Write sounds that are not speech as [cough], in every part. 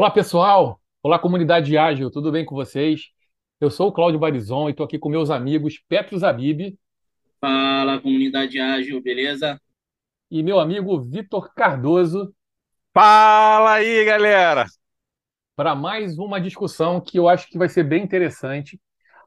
Olá, pessoal! Olá, comunidade ágil, tudo bem com vocês? Eu sou o Cláudio Barizon e estou aqui com meus amigos Petro Zabib. Fala, comunidade ágil, beleza? E meu amigo Vitor Cardoso. Fala aí, galera! Para mais uma discussão que eu acho que vai ser bem interessante.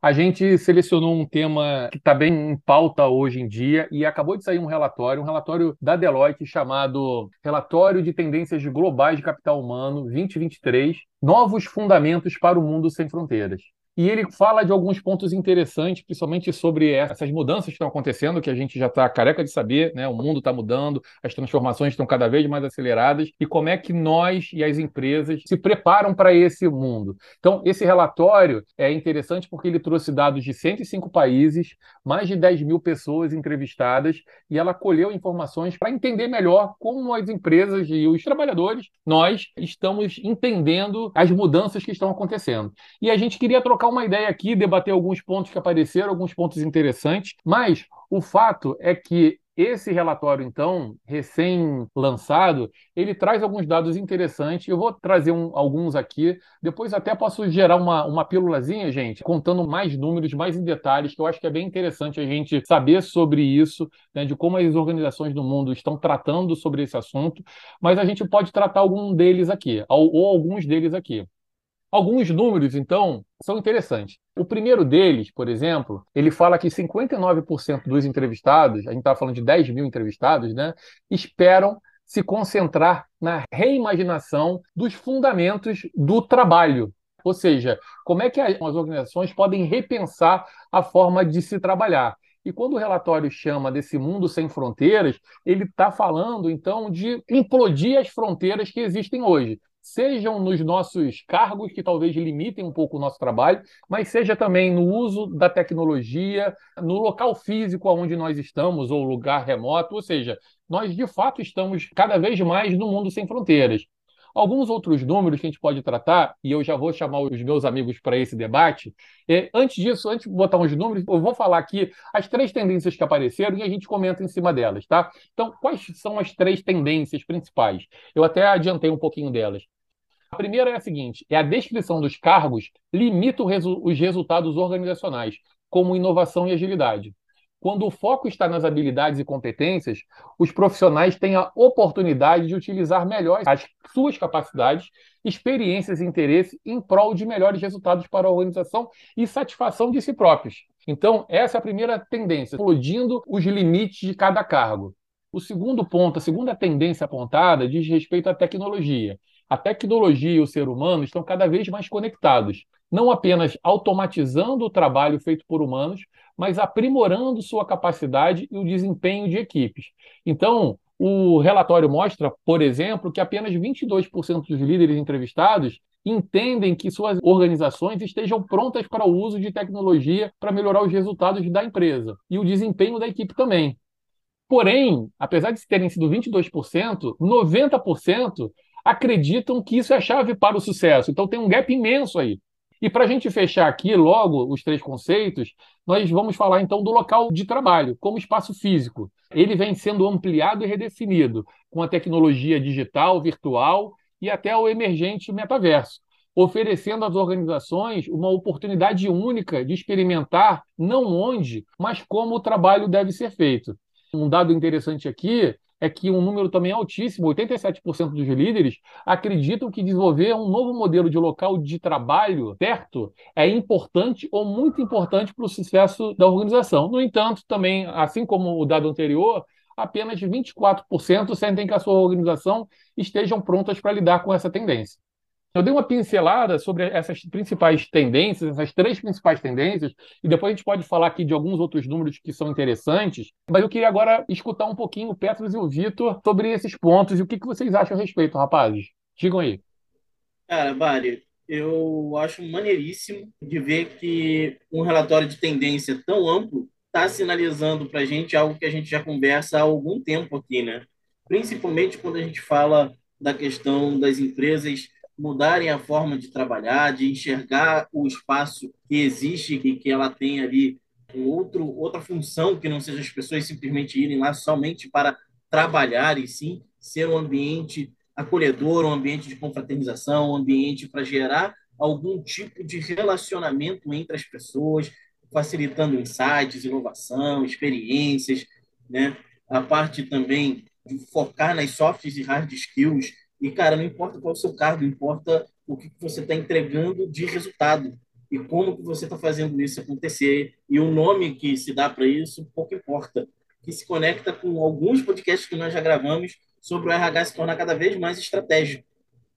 A gente selecionou um tema que está bem em pauta hoje em dia e acabou de sair um relatório, um relatório da Deloitte chamado Relatório de Tendências Globais de Capital Humano 2023, Novos Fundamentos para o Mundo Sem Fronteiras. E ele fala de alguns pontos interessantes, principalmente sobre essas mudanças que estão acontecendo, que a gente já está careca de saber, né? O mundo está mudando, as transformações estão cada vez mais aceleradas, e como é que nós e as empresas se preparam para esse mundo. Então, esse relatório é interessante porque ele trouxe dados de 105 países, mais de 10 mil pessoas entrevistadas, e ela colheu informações para entender melhor como as empresas e os trabalhadores, nós estamos entendendo as mudanças que estão acontecendo. E a gente queria trocar trocar uma ideia aqui, debater alguns pontos que apareceram, alguns pontos interessantes, mas o fato é que esse relatório, então, recém-lançado, ele traz alguns dados interessantes. Eu vou trazer um, alguns aqui. Depois até posso gerar uma, uma pílulazinha, gente, contando mais números, mais em detalhes, que eu acho que é bem interessante a gente saber sobre isso, né, de como as organizações do mundo estão tratando sobre esse assunto. Mas a gente pode tratar algum deles aqui, ou, ou alguns deles aqui. Alguns números, então, são interessantes. O primeiro deles, por exemplo, ele fala que 59% dos entrevistados, a gente está falando de 10 mil entrevistados, né, esperam se concentrar na reimaginação dos fundamentos do trabalho. Ou seja, como é que as organizações podem repensar a forma de se trabalhar. E quando o relatório chama desse mundo sem fronteiras, ele está falando, então, de implodir as fronteiras que existem hoje sejam nos nossos cargos, que talvez limitem um pouco o nosso trabalho, mas seja também no uso da tecnologia, no local físico onde nós estamos, ou lugar remoto, ou seja, nós de fato estamos cada vez mais no mundo sem fronteiras. Alguns outros números que a gente pode tratar, e eu já vou chamar os meus amigos para esse debate. É, antes disso, antes de botar uns números, eu vou falar aqui as três tendências que apareceram e a gente comenta em cima delas, tá? Então, quais são as três tendências principais? Eu até adiantei um pouquinho delas. A primeira é a seguinte: é a descrição dos cargos limita resu os resultados organizacionais, como inovação e agilidade. Quando o foco está nas habilidades e competências, os profissionais têm a oportunidade de utilizar melhor as suas capacidades, experiências e interesses em prol de melhores resultados para a organização e satisfação de si próprios. Então, essa é a primeira tendência, explodindo os limites de cada cargo. O segundo ponto, a segunda tendência apontada, diz respeito à tecnologia a tecnologia e o ser humano estão cada vez mais conectados, não apenas automatizando o trabalho feito por humanos, mas aprimorando sua capacidade e o desempenho de equipes. Então, o relatório mostra, por exemplo, que apenas 22% dos líderes entrevistados entendem que suas organizações estejam prontas para o uso de tecnologia para melhorar os resultados da empresa e o desempenho da equipe também. Porém, apesar de terem sido 22%, 90% acreditam que isso é a chave para o sucesso. Então tem um gap imenso aí. E para a gente fechar aqui logo os três conceitos, nós vamos falar então do local de trabalho, como espaço físico. Ele vem sendo ampliado e redefinido com a tecnologia digital, virtual e até o emergente metaverso, oferecendo às organizações uma oportunidade única de experimentar não onde, mas como o trabalho deve ser feito. Um dado interessante aqui é que um número também altíssimo, 87% dos líderes, acreditam que desenvolver um novo modelo de local de trabalho certo é importante ou muito importante para o sucesso da organização. No entanto, também, assim como o dado anterior, apenas 24% sentem que a sua organização estejam prontas para lidar com essa tendência. Eu dei uma pincelada sobre essas principais tendências, essas três principais tendências, e depois a gente pode falar aqui de alguns outros números que são interessantes, mas eu queria agora escutar um pouquinho o Petros e o Vitor sobre esses pontos e o que, que vocês acham a respeito, rapazes. Digam aí. Cara, Bari, eu acho maneiríssimo de ver que um relatório de tendência tão amplo está sinalizando para a gente algo que a gente já conversa há algum tempo aqui, né? Principalmente quando a gente fala da questão das empresas mudarem a forma de trabalhar, de enxergar o espaço que existe e que ela tem ali um outro, outra função que não seja as pessoas simplesmente irem lá somente para trabalhar e sim ser um ambiente acolhedor, um ambiente de confraternização, um ambiente para gerar algum tipo de relacionamento entre as pessoas, facilitando insights, inovação, experiências, né? A parte também de focar nas soft e hard skills. E, cara, não importa qual é o seu cargo, importa o que você está entregando de resultado e como que você está fazendo isso acontecer. E o nome que se dá para isso, pouco importa. Que se conecta com alguns podcasts que nós já gravamos sobre o RH se tornar cada vez mais estratégico.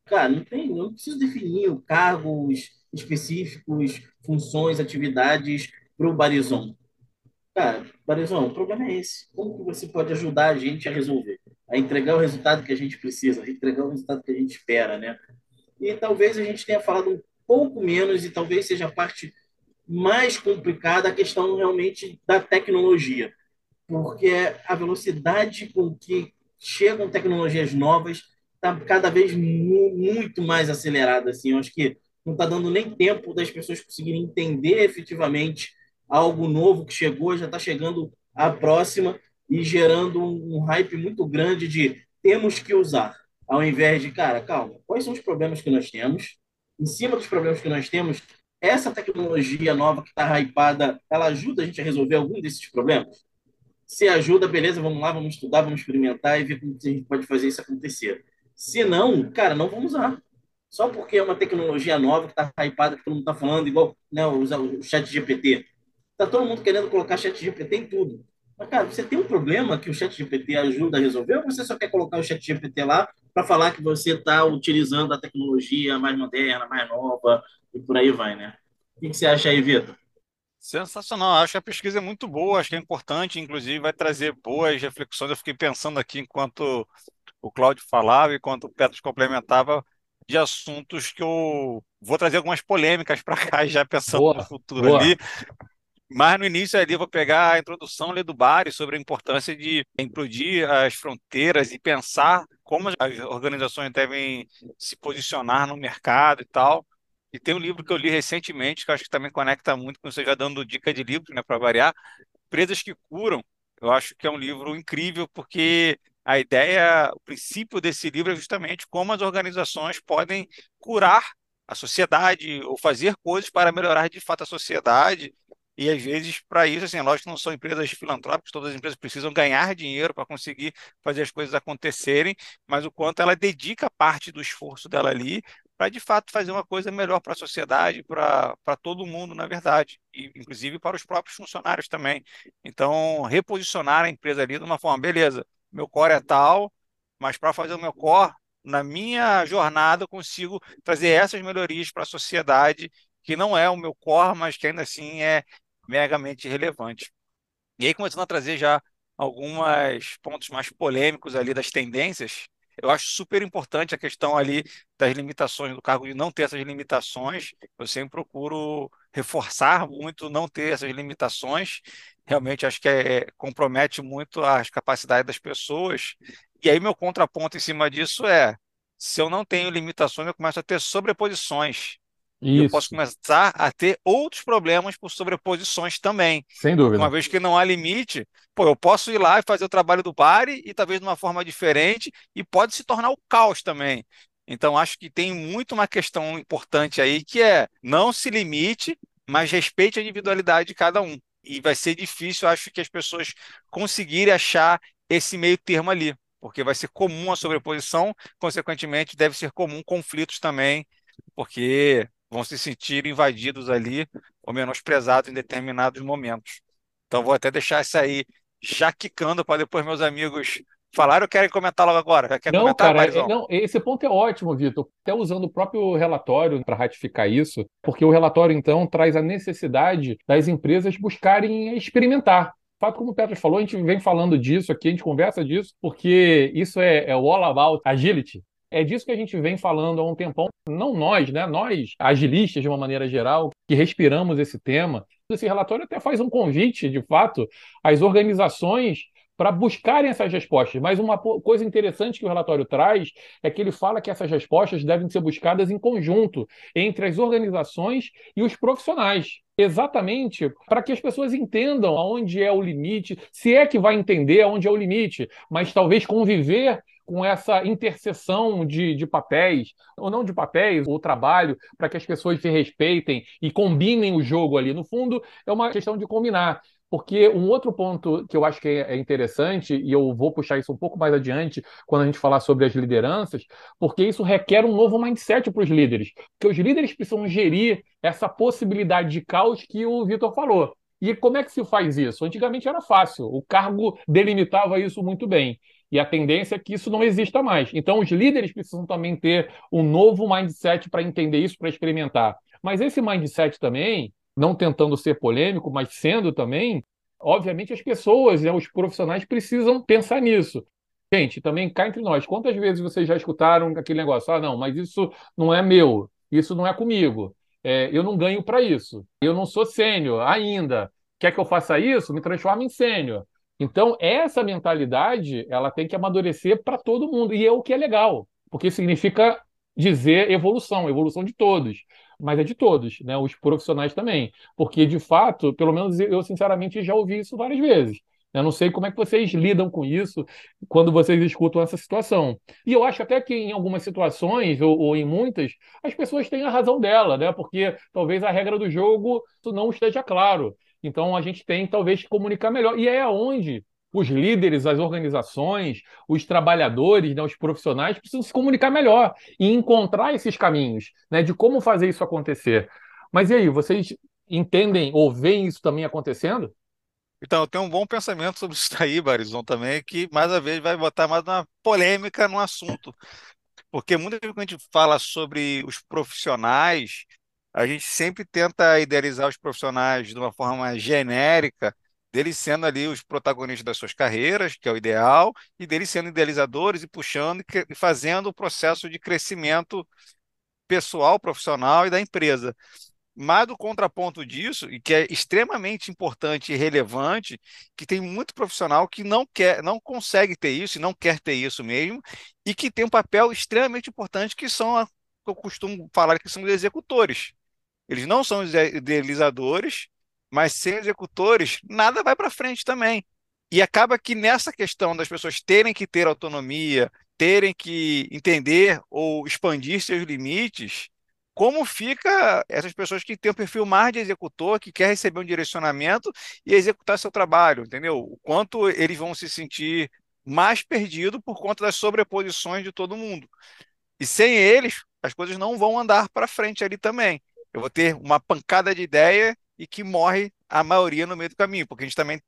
Cara, não tem, não preciso definir cargos específicos, funções, atividades para o Barizon. Cara, Barizon, o problema é esse. Como que você pode ajudar a gente a resolver? A entregar o resultado que a gente precisa, a entregar o resultado que a gente espera, né? E talvez a gente tenha falado um pouco menos e talvez seja a parte mais complicada a questão realmente da tecnologia, porque a velocidade com que chegam tecnologias novas está cada vez mu muito mais acelerada. Assim, eu acho que não está dando nem tempo das pessoas conseguirem entender efetivamente algo novo que chegou, já está chegando a próxima e gerando um hype muito grande de temos que usar, ao invés de, cara, calma, quais são os problemas que nós temos? Em cima dos problemas que nós temos, essa tecnologia nova que está hypada, ela ajuda a gente a resolver algum desses problemas? Se ajuda, beleza, vamos lá, vamos estudar, vamos experimentar e ver como a gente pode fazer isso acontecer. Se não, cara, não vamos usar. Só porque é uma tecnologia nova que está hypada, que todo mundo está falando, igual né, o chat GPT. Está todo mundo querendo colocar chat GPT em tudo. Mas, cara, você tem um problema que o chat GPT ajuda a resolver ou você só quer colocar o chat GPT lá para falar que você está utilizando a tecnologia mais moderna, mais nova e por aí vai, né? O que, você acha aí, Vitor? Sensacional, acho que a pesquisa é muito boa, acho que é importante, inclusive vai trazer boas reflexões. Eu fiquei pensando aqui enquanto o Cláudio falava e enquanto o Petros complementava de assuntos que eu vou trazer algumas polêmicas para cá, [laughs] já pensando boa, no futuro boa. ali. Mas no início ali eu vou pegar a introdução ali do Bari sobre a importância de implodir as fronteiras e pensar como as organizações devem se posicionar no mercado e tal. E tem um livro que eu li recentemente, que eu acho que também conecta muito com você já dando dica de livro, né, para variar, Empresas que Curam. Eu acho que é um livro incrível porque a ideia, o princípio desse livro é justamente como as organizações podem curar a sociedade ou fazer coisas para melhorar de fato a sociedade e às vezes, para isso, assim, lógico que não são empresas filantrópicas, todas as empresas precisam ganhar dinheiro para conseguir fazer as coisas acontecerem, mas o quanto ela dedica parte do esforço dela ali para de fato fazer uma coisa melhor para a sociedade, para todo mundo, na verdade, e inclusive para os próprios funcionários também. Então, reposicionar a empresa ali de uma forma, beleza, meu core é tal, mas para fazer o meu core, na minha jornada, eu consigo trazer essas melhorias para a sociedade, que não é o meu core, mas que ainda assim é megamente relevante. E aí, começando a trazer já alguns pontos mais polêmicos ali das tendências, eu acho super importante a questão ali das limitações do cargo de não ter essas limitações. Eu sempre procuro reforçar muito não ter essas limitações. Realmente acho que é, compromete muito as capacidades das pessoas. E aí meu contraponto em cima disso é, se eu não tenho limitações, eu começo a ter sobreposições. Isso. eu posso começar a ter outros problemas por sobreposições também. Sem dúvida. Uma vez que não há limite, pô, eu posso ir lá e fazer o trabalho do pare e talvez de uma forma diferente e pode se tornar o caos também. Então, acho que tem muito uma questão importante aí que é não se limite, mas respeite a individualidade de cada um. E vai ser difícil, acho que as pessoas conseguirem achar esse meio termo ali, porque vai ser comum a sobreposição, consequentemente, deve ser comum conflitos também, porque vão se sentir invadidos ali ou menosprezados em determinados momentos. Então vou até deixar isso aí já quicando para depois meus amigos falaram ou querem comentar logo agora? Quer não, comentar, cara, é, não, esse ponto é ótimo, Vitor. Até usando o próprio relatório para ratificar isso, porque o relatório, então, traz a necessidade das empresas buscarem experimentar. Fato como o Petro falou, a gente vem falando disso aqui, a gente conversa disso, porque isso é, é o all about agility. É disso que a gente vem falando há um tempão, não nós, né? Nós, agilistas de uma maneira geral, que respiramos esse tema. Esse relatório até faz um convite, de fato, às organizações para buscarem essas respostas. Mas uma coisa interessante que o relatório traz é que ele fala que essas respostas devem ser buscadas em conjunto entre as organizações e os profissionais. Exatamente para que as pessoas entendam aonde é o limite, se é que vai entender aonde é o limite, mas talvez conviver com essa interseção de, de papéis, ou não de papéis, ou trabalho, para que as pessoas se respeitem e combinem o jogo ali. No fundo, é uma questão de combinar. Porque um outro ponto que eu acho que é, é interessante, e eu vou puxar isso um pouco mais adiante quando a gente falar sobre as lideranças, porque isso requer um novo mindset para os líderes. Porque os líderes precisam gerir essa possibilidade de caos que o Vitor falou. E como é que se faz isso? Antigamente era fácil, o cargo delimitava isso muito bem. E a tendência é que isso não exista mais. Então, os líderes precisam também ter um novo mindset para entender isso, para experimentar. Mas esse mindset também não tentando ser polêmico, mas sendo também, obviamente as pessoas, né, os profissionais precisam pensar nisso. Gente, também cá entre nós, quantas vezes vocês já escutaram aquele negócio? Ah, não, mas isso não é meu, isso não é comigo, é, eu não ganho para isso, eu não sou sênior ainda. Quer que eu faça isso? Me transforme em sênior. Então, essa mentalidade, ela tem que amadurecer para todo mundo, e é o que é legal, porque significa dizer evolução, evolução de todos mas é de todos, né? Os profissionais também. Porque, de fato, pelo menos eu, sinceramente, já ouvi isso várias vezes. Eu não sei como é que vocês lidam com isso quando vocês escutam essa situação. E eu acho até que em algumas situações, ou, ou, em muitas, as pessoas têm a razão dela, né? Porque talvez a regra do jogo não esteja claro. Então a gente tem talvez que comunicar melhor. E é onde os líderes, as organizações, os trabalhadores, né, os profissionais precisam se comunicar melhor e encontrar esses caminhos né, de como fazer isso acontecer. Mas e aí, vocês entendem ou veem isso também acontecendo? Então, eu tenho um bom pensamento sobre isso aí, Barizon, também, que mais uma vez vai botar mais uma polêmica no assunto. Porque muitas vezes quando a gente fala sobre os profissionais, a gente sempre tenta idealizar os profissionais de uma forma genérica, deles sendo ali os protagonistas das suas carreiras, que é o ideal, e deles sendo idealizadores e puxando e fazendo o processo de crescimento pessoal, profissional e da empresa. Mas do contraponto disso, e que é extremamente importante e relevante, que tem muito profissional que não quer, não consegue ter isso e não quer ter isso mesmo, e que tem um papel extremamente importante que são, eu costumo falar que são os executores. Eles não são idealizadores, mas sem executores, nada vai para frente também. E acaba que nessa questão das pessoas terem que ter autonomia, terem que entender ou expandir seus limites, como fica essas pessoas que têm um perfil mais de executor, que quer receber um direcionamento e executar seu trabalho, entendeu? O quanto eles vão se sentir mais perdidos por conta das sobreposições de todo mundo. E sem eles, as coisas não vão andar para frente ali também. Eu vou ter uma pancada de ideia e que morre a maioria no meio do caminho, porque a gente também,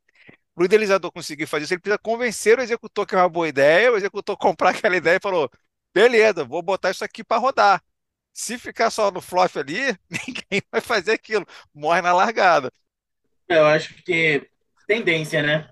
para o idealizador conseguir fazer isso, ele precisa convencer o executor que é uma boa ideia, o executor [laughs] comprar aquela ideia e falou, beleza, vou botar isso aqui para rodar. Se ficar só no fluff ali, [laughs] ninguém vai fazer aquilo, morre na largada. Eu acho que tendência, né?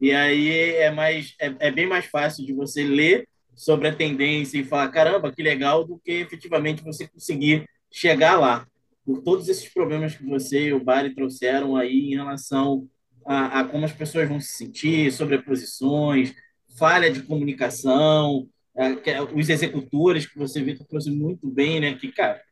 E aí é mais é, é bem mais fácil de você ler sobre a tendência e falar, caramba, que legal, do que efetivamente você conseguir chegar lá por todos esses problemas que você e o Bari trouxeram aí em relação a, a como as pessoas vão se sentir, sobreposições, falha de comunicação, é, os executores que você que trouxe muito bem, né? Que, cara,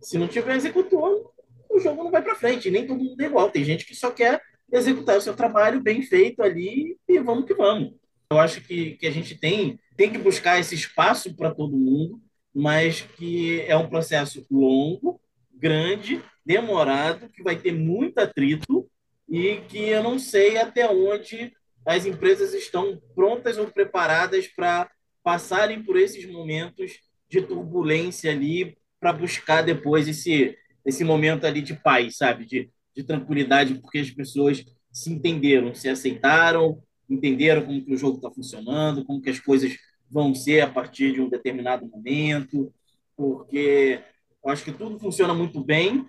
se não tiver executor, o jogo não vai para frente, nem todo mundo é igual. Tem gente que só quer executar o seu trabalho bem feito ali e vamos que vamos. Eu acho que, que a gente tem, tem que buscar esse espaço para todo mundo, mas que é um processo longo, grande, demorado, que vai ter muito atrito e que eu não sei até onde as empresas estão prontas ou preparadas para passarem por esses momentos de turbulência ali para buscar depois esse esse momento ali de paz, sabe, de, de tranquilidade, porque as pessoas se entenderam, se aceitaram, entenderam como que o jogo está funcionando, como que as coisas vão ser a partir de um determinado momento, porque eu acho que tudo funciona muito bem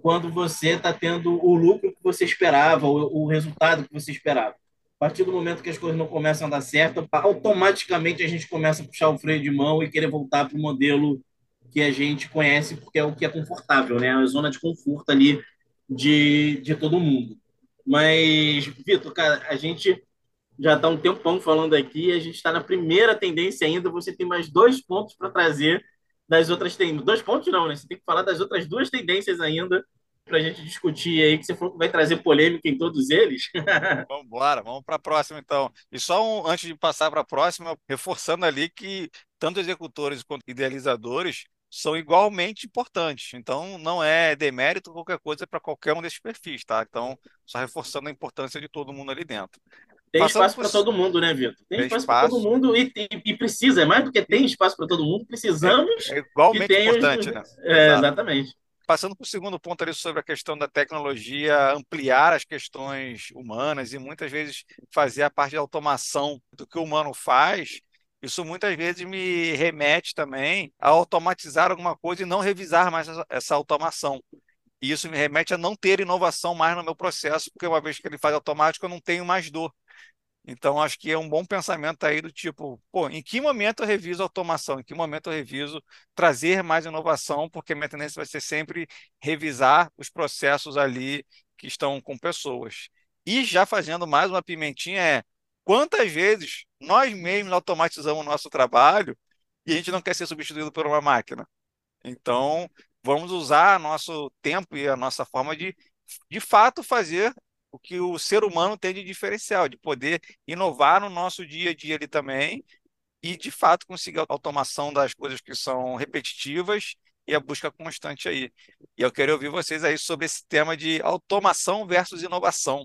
quando você está tendo o lucro que você esperava, o, o resultado que você esperava. A partir do momento que as coisas não começam a dar certo, automaticamente a gente começa a puxar o freio de mão e querer voltar para o modelo que a gente conhece, porque é o que é confortável, né? A zona de conforto ali de, de todo mundo. Mas, Vitor, cara, a gente já está um tempão falando aqui, a gente está na primeira tendência ainda, você tem mais dois pontos para trazer das outras tendências. Dois pontos não, né? Você tem que falar das outras duas tendências ainda para a gente discutir aí, que você vai trazer polêmica em todos eles. [laughs] vamos embora, vamos para a próxima então. E só um, antes de passar para a próxima, reforçando ali que tanto executores quanto idealizadores são igualmente importantes. Então, não é demérito qualquer coisa para qualquer um desses perfis, tá? Então, só reforçando a importância de todo mundo ali dentro. Tem Passando espaço para todo mundo, né, Vitor? Tem, tem espaço, espaço. para todo mundo e, e, e, precisa, é mais do que tem espaço para todo mundo, precisamos. É, é igualmente importante, os... né? [laughs] É, exatamente. Passando para o segundo ponto ali sobre a questão da tecnologia ampliar as questões humanas e muitas vezes fazer a parte de automação do que o humano faz, isso muitas vezes me remete também a automatizar alguma coisa e não revisar mais essa automação. E isso me remete a não ter inovação mais no meu processo, porque uma vez que ele faz automático, eu não tenho mais dor. Então, acho que é um bom pensamento aí do tipo, pô, em que momento eu reviso automação? Em que momento eu reviso trazer mais inovação? Porque minha tendência vai ser sempre revisar os processos ali que estão com pessoas. E já fazendo mais uma pimentinha é quantas vezes nós mesmos automatizamos o nosso trabalho e a gente não quer ser substituído por uma máquina. Então, vamos usar nosso tempo e a nossa forma de, de fato, fazer o que o ser humano tem de diferencial, de poder inovar no nosso dia a dia ali também e, de fato, conseguir a automação das coisas que são repetitivas e a busca constante aí. E eu quero ouvir vocês aí sobre esse tema de automação versus inovação.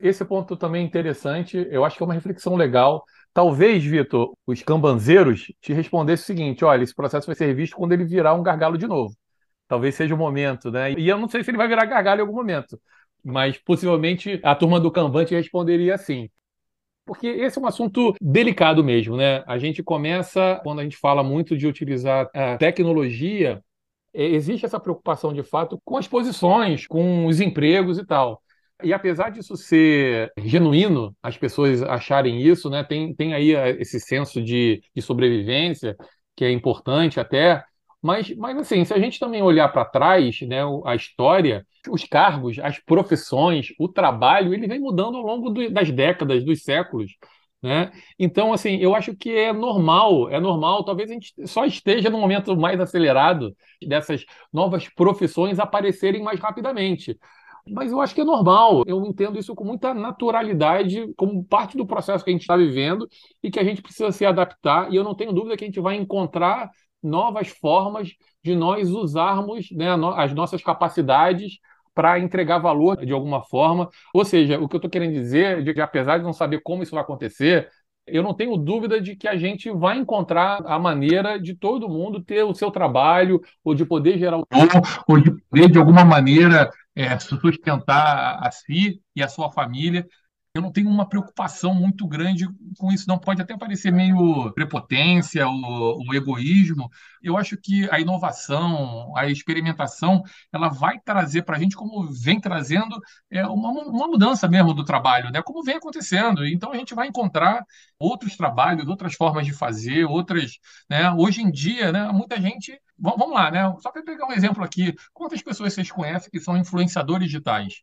Esse ponto também é interessante, eu acho que é uma reflexão legal. Talvez, Vitor, os cambanzeiros te respondessem o seguinte: olha, esse processo vai ser revisto quando ele virar um gargalo de novo. Talvez seja o momento, né? E eu não sei se ele vai virar gargalo em algum momento mas possivelmente a turma do Kanban te responderia assim. Porque esse é um assunto delicado mesmo, né? A gente começa, quando a gente fala muito de utilizar a tecnologia, é, existe essa preocupação de fato com as posições, com os empregos e tal. E apesar disso ser genuíno, as pessoas acharem isso, né? Tem, tem aí esse senso de, de sobrevivência, que é importante até, mas, mas assim, se a gente também olhar para trás, né, a história, os cargos, as profissões, o trabalho, ele vem mudando ao longo do, das décadas, dos séculos. Né? Então, assim, eu acho que é normal, é normal, talvez a gente só esteja no momento mais acelerado dessas novas profissões aparecerem mais rapidamente. Mas eu acho que é normal, eu entendo isso com muita naturalidade, como parte do processo que a gente está vivendo e que a gente precisa se adaptar, e eu não tenho dúvida que a gente vai encontrar novas formas de nós usarmos né, as nossas capacidades para entregar valor de alguma forma. Ou seja, o que eu estou querendo dizer, de que apesar de não saber como isso vai acontecer, eu não tenho dúvida de que a gente vai encontrar a maneira de todo mundo ter o seu trabalho, ou de poder gerar o ou de poder, de alguma maneira, é, sustentar a si e a sua família eu não tenho uma preocupação muito grande com isso, não. Pode até parecer meio prepotência ou, ou, egoísmo. Eu acho que a inovação, a experimentação, ela vai trazer para a gente, como vem trazendo, é, uma, uma mudança mesmo do trabalho, né? como vem acontecendo. Então a gente vai encontrar outros trabalhos, outras formas de fazer, outras. Né? Hoje em dia, né, muita gente. Vamos lá, né? Só para pegar um exemplo aqui, quantas pessoas vocês conhecem que são influenciadores digitais?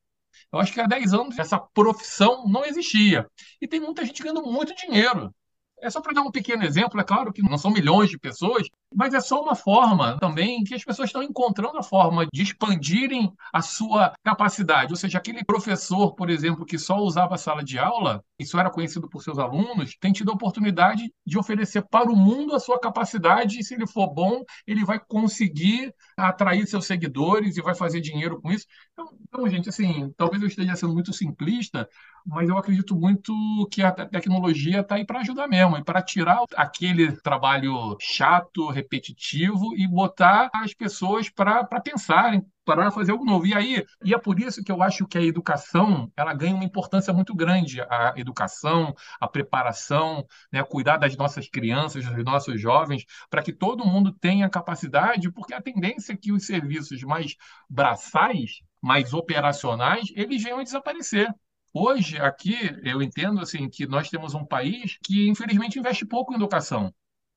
Eu acho que há 10 anos essa profissão não existia. E tem muita gente ganhando muito dinheiro. É só para dar um pequeno exemplo, é claro que não são milhões de pessoas, mas é só uma forma também que as pessoas estão encontrando a forma de expandirem a sua capacidade. Ou seja, aquele professor, por exemplo, que só usava a sala de aula, isso era conhecido por seus alunos, tem tido a oportunidade de oferecer para o mundo a sua capacidade e se ele for bom, ele vai conseguir atrair seus seguidores e vai fazer dinheiro com isso. Então, então gente, assim, talvez eu esteja sendo muito simplista, mas eu acredito muito que a tecnologia está aí para ajudar mesmo, e para tirar aquele trabalho chato, repetitivo e botar as pessoas para pensarem, para fazer algo novo. E aí, e é por isso que eu acho que a educação, ela ganha uma importância muito grande, a educação, a preparação, né, cuidar das nossas crianças, dos nossos jovens, para que todo mundo tenha capacidade, porque a tendência é que os serviços mais braçais, mais operacionais, eles venham a desaparecer. Hoje, aqui, eu entendo assim que nós temos um país que, infelizmente, investe pouco em educação.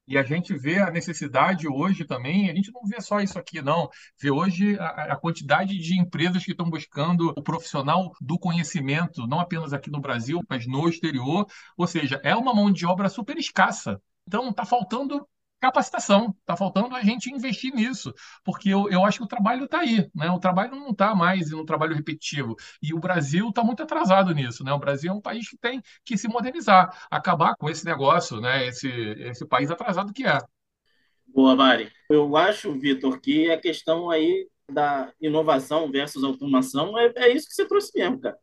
E a gente vê a necessidade hoje também, a gente não vê só isso aqui, não. Vê hoje a, a, quantidade de empresas que estão buscando o profissional do conhecimento, não apenas aqui no Brasil, mas no exterior. Ou seja, é uma mão de obra super escassa. Então, está faltando capacitação. Está faltando a gente investir nisso, porque eu, eu acho que o trabalho está aí, né? O trabalho não está mais um trabalho repetitivo. E o Brasil está muito atrasado nisso, né? O Brasil é um país que tem que se modernizar, acabar com esse negócio, né? Esse, esse país atrasado que é. Boa, Mari. Eu acho, Vitor, que a questão aí da inovação versus automação é, é isso que você trouxe mesmo, cara.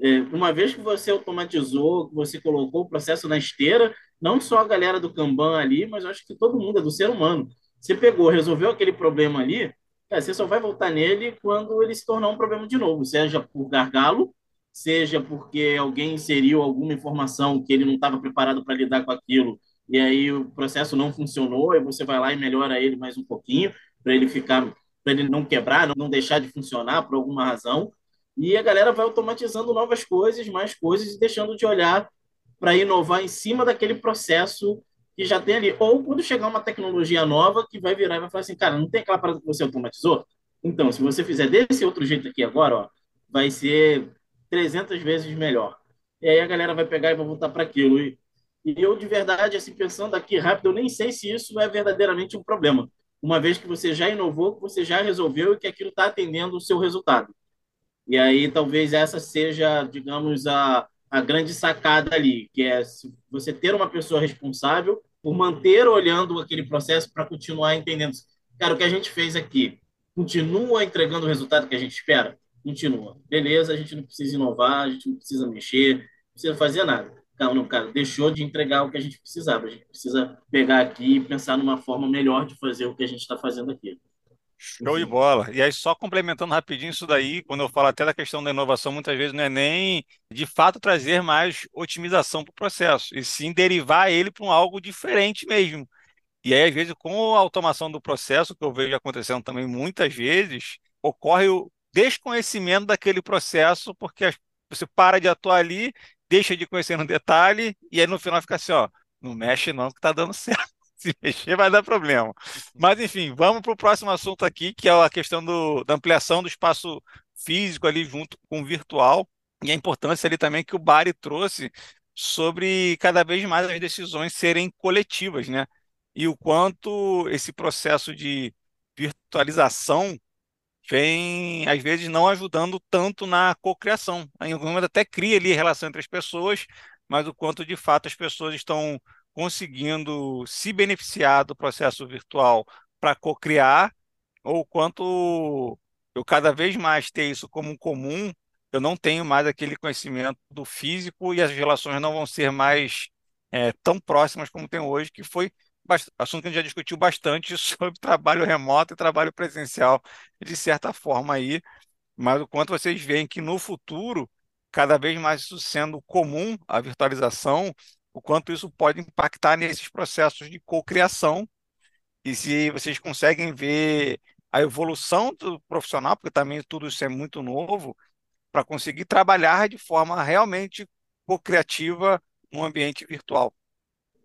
É, uma vez que você automatizou, que você colocou o processo na esteira, não só a galera do Kanban ali, mas acho que todo mundo é do ser humano. Você pegou, resolveu aquele problema ali, você só vai voltar nele quando ele se tornar um problema de novo, seja por gargalo, seja porque alguém inseriu alguma informação que ele não estava preparado para lidar com aquilo, e aí o processo não funcionou, e você vai lá e melhora ele mais um pouquinho, para ele ficar, para ele não quebrar, não deixar de funcionar por alguma razão. E a galera vai automatizando novas coisas, mais coisas, e deixando de olhar para inovar em cima daquele processo que já tem ali. Ou quando chegar uma tecnologia nova que vai virar e vai falar assim, cara, não tem aquela parada que você automatizou? Então, se você fizer desse outro jeito aqui agora, ó, vai ser 300 vezes melhor. E aí a galera vai pegar e vai voltar para aquilo. E, e eu, de verdade, assim, pensando aqui rápido, eu nem sei se isso é verdadeiramente um problema. Uma vez que você já inovou, que você já resolveu e que aquilo está atendendo o seu resultado. E aí talvez essa seja, digamos, a, a grande sacada ali, que é você ter uma pessoa responsável por manter olhando aquele processo para continuar entendendo. Cara, o que a gente fez aqui continua entregando o resultado que a gente espera? Continua. Beleza, a gente não precisa inovar, a gente não precisa mexer, não precisa fazer nada. Não, não, cara, deixou de entregar o que a gente precisava. A gente precisa pegar aqui e pensar numa forma melhor de fazer o que a gente está fazendo aqui. Show de bola. E aí, só complementando rapidinho isso daí, quando eu falo até da questão da inovação, muitas vezes não é nem de fato trazer mais otimização para o processo, e sim derivar ele para um algo diferente mesmo. E aí, às vezes, com a automação do processo, que eu vejo acontecendo também muitas vezes, ocorre o desconhecimento daquele processo, porque você para de atuar ali, deixa de conhecer no detalhe, e aí no final fica assim, ó, não mexe não que tá dando [laughs] certo. Se mexer vai dar problema. Mas, enfim, vamos para o próximo assunto aqui, que é a questão do, da ampliação do espaço físico ali junto com o virtual e a importância ali também que o Bari trouxe sobre cada vez mais as decisões serem coletivas, né? E o quanto esse processo de virtualização vem, às vezes, não ajudando tanto na cocriação. Em algum momento até cria ali relação entre as pessoas, mas o quanto de fato as pessoas estão conseguindo se beneficiar do processo virtual para cocriar, ou quanto eu cada vez mais ter isso como um comum, eu não tenho mais aquele conhecimento do físico e as relações não vão ser mais é, tão próximas como tem hoje, que foi assunto que a gente já discutiu bastante [laughs] sobre trabalho remoto e trabalho presencial, de certa forma aí, mas o quanto vocês veem que no futuro, cada vez mais isso sendo comum, a virtualização, o quanto isso pode impactar nesses processos de cocriação e se vocês conseguem ver a evolução do profissional, porque também tudo isso é muito novo, para conseguir trabalhar de forma realmente co-criativa no ambiente virtual.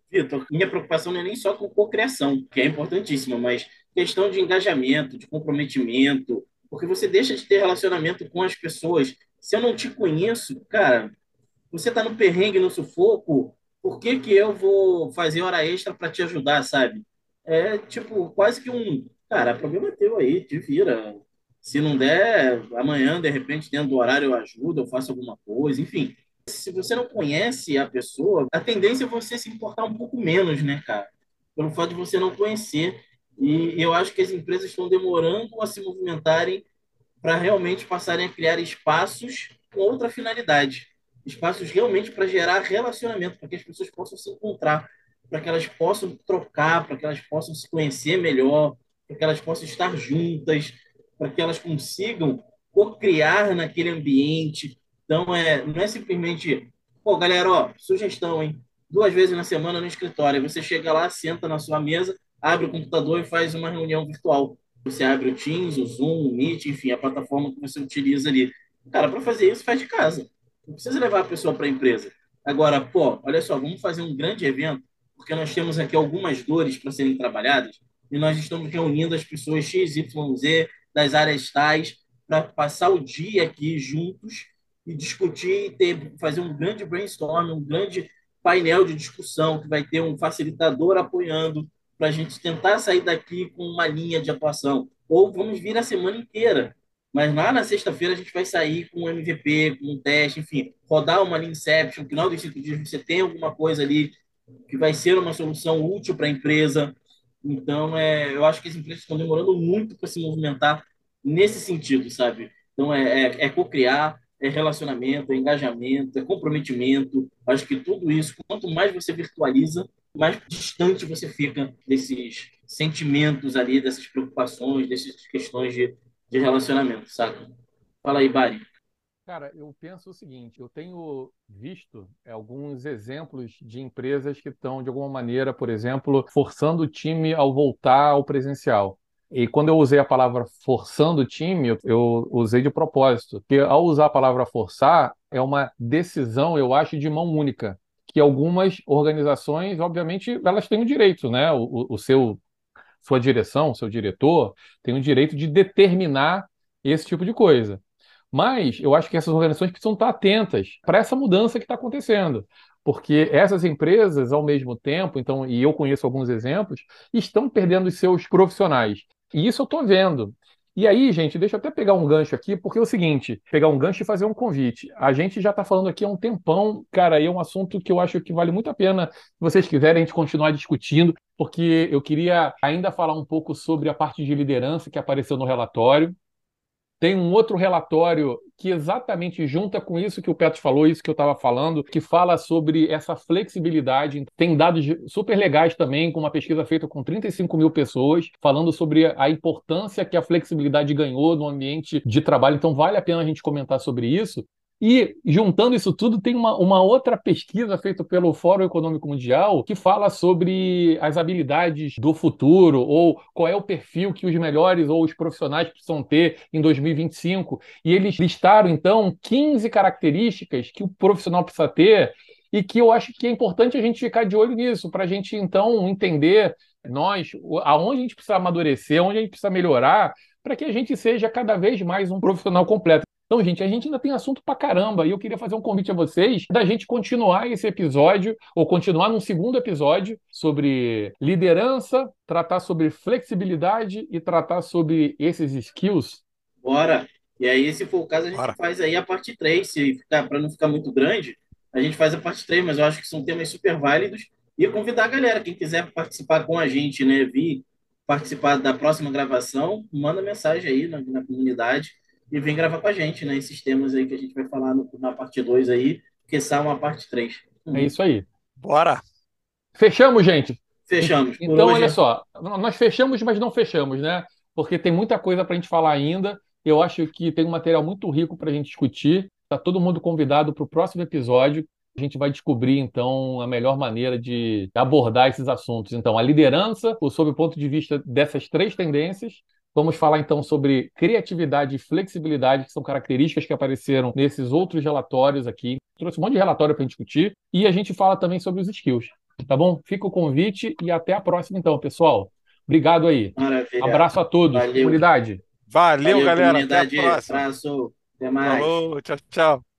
Vitor, minha preocupação não é nem só com cocriação, que é importantíssima, mas questão de engajamento, de comprometimento, porque você deixa de ter relacionamento com as pessoas. Se eu não te conheço, cara, você está no perrengue, no sufoco, por que, que eu vou fazer hora extra para te ajudar, sabe? É tipo, quase que um. Cara, problema é teu aí, te vira. Se não der, amanhã, de repente, dentro do horário, eu ajudo, eu faço alguma coisa, enfim. Se você não conhece a pessoa, a tendência é você se importar um pouco menos, né, cara? Pelo fato de você não conhecer. E eu acho que as empresas estão demorando a se movimentarem para realmente passarem a criar espaços com outra finalidade espaços realmente para gerar relacionamento, para que as pessoas possam se encontrar, para que elas possam trocar, para que elas possam se conhecer melhor, para que elas possam estar juntas, para que elas consigam co-criar naquele ambiente. Então, é, não é simplesmente, pô, galera, ó, sugestão, hein? Duas vezes na semana no escritório. Você chega lá, senta na sua mesa, abre o computador e faz uma reunião virtual. Você abre o Teams, o Zoom, o Meet, enfim, a plataforma que você utiliza ali. Cara, para fazer isso, faz de casa. Não precisa levar a pessoa para a empresa. Agora, pô, olha só, vamos fazer um grande evento, porque nós temos aqui algumas dores para serem trabalhadas e nós estamos reunindo as pessoas X, Y, Z das áreas tais para passar o dia aqui juntos e discutir e ter, fazer um grande brainstorm, um grande painel de discussão que vai ter um facilitador apoiando para a gente tentar sair daqui com uma linha de atuação. Ou vamos vir a semana inteira. Mas lá na sexta-feira a gente vai sair com um MVP, com um teste, enfim, rodar uma linha Inception, no final dos cinco dias você tem alguma coisa ali que vai ser uma solução útil para a empresa. Então, é, eu acho que as empresas estão demorando muito para se movimentar nesse sentido, sabe? Então, é, é, é co-criar, é relacionamento, é engajamento, é comprometimento. Acho que tudo isso, quanto mais você virtualiza, mais distante você fica desses sentimentos ali, dessas preocupações, dessas questões de, de relacionamento, saca? Fala aí, Bari. Cara, eu penso o seguinte: eu tenho visto alguns exemplos de empresas que estão, de alguma maneira, por exemplo, forçando o time ao voltar ao presencial. E quando eu usei a palavra forçando o time, eu usei de propósito, porque ao usar a palavra forçar, é uma decisão, eu acho, de mão única, que algumas organizações, obviamente, elas têm o direito, né? O, o seu, sua direção, seu diretor, tem o direito de determinar esse tipo de coisa. Mas eu acho que essas organizações precisam estar atentas para essa mudança que está acontecendo. Porque essas empresas, ao mesmo tempo, então, e eu conheço alguns exemplos, estão perdendo os seus profissionais. E isso eu estou vendo. E aí, gente, deixa eu até pegar um gancho aqui, porque é o seguinte: pegar um gancho e fazer um convite. A gente já está falando aqui há um tempão, cara, e é um assunto que eu acho que vale muito a pena, se vocês quiserem, a gente continuar discutindo, porque eu queria ainda falar um pouco sobre a parte de liderança que apareceu no relatório. Tem um outro relatório que exatamente junta com isso que o Petro falou, isso que eu estava falando, que fala sobre essa flexibilidade. Tem dados super legais também, com uma pesquisa feita com 35 mil pessoas, falando sobre a importância que a flexibilidade ganhou no ambiente de trabalho. Então, vale a pena a gente comentar sobre isso. E, juntando isso tudo, tem uma, uma outra pesquisa feita pelo Fórum Econômico Mundial que fala sobre as habilidades do futuro, ou qual é o perfil que os melhores ou os profissionais precisam ter em 2025. E eles listaram, então, 15 características que o profissional precisa ter e que eu acho que é importante a gente ficar de olho nisso, para a gente, então, entender nós, aonde a gente precisa amadurecer, onde a gente precisa melhorar, para que a gente seja cada vez mais um profissional completo. Então, gente, a gente ainda tem assunto pra caramba e eu queria fazer um convite a vocês da gente continuar esse episódio ou continuar num segundo episódio sobre liderança, tratar sobre flexibilidade e tratar sobre esses skills. Bora! E aí, se for o caso, a gente Bora. faz aí a parte 3, se ficar para não ficar muito grande, a gente faz a parte 3, mas eu acho que são temas super válidos e convidar a galera, quem quiser participar com a gente, né, vir participar da próxima gravação, manda mensagem aí na, na comunidade e vem gravar com a gente, né? Esses temas aí que a gente vai falar no, na parte 2 aí, que são uma parte 3. É isso aí. Bora! Fechamos, gente? Fechamos. Então, olha é só, nós fechamos, mas não fechamos, né? Porque tem muita coisa para a gente falar ainda. Eu acho que tem um material muito rico para a gente discutir. Está todo mundo convidado para o próximo episódio. A gente vai descobrir, então, a melhor maneira de abordar esses assuntos. Então, a liderança, sob o ponto de vista dessas três tendências, Vamos falar então sobre criatividade e flexibilidade, que são características que apareceram nesses outros relatórios aqui. Trouxe um monte de relatório para discutir. E a gente fala também sobre os skills. Tá bom? Fica o convite e até a próxima, então, pessoal. Obrigado aí. Maravilha. Abraço a todos. Valeu. Comunidade. Valeu, Valeu galera. Até a próxima. Abraço. Até mais. Falou. Tchau, tchau.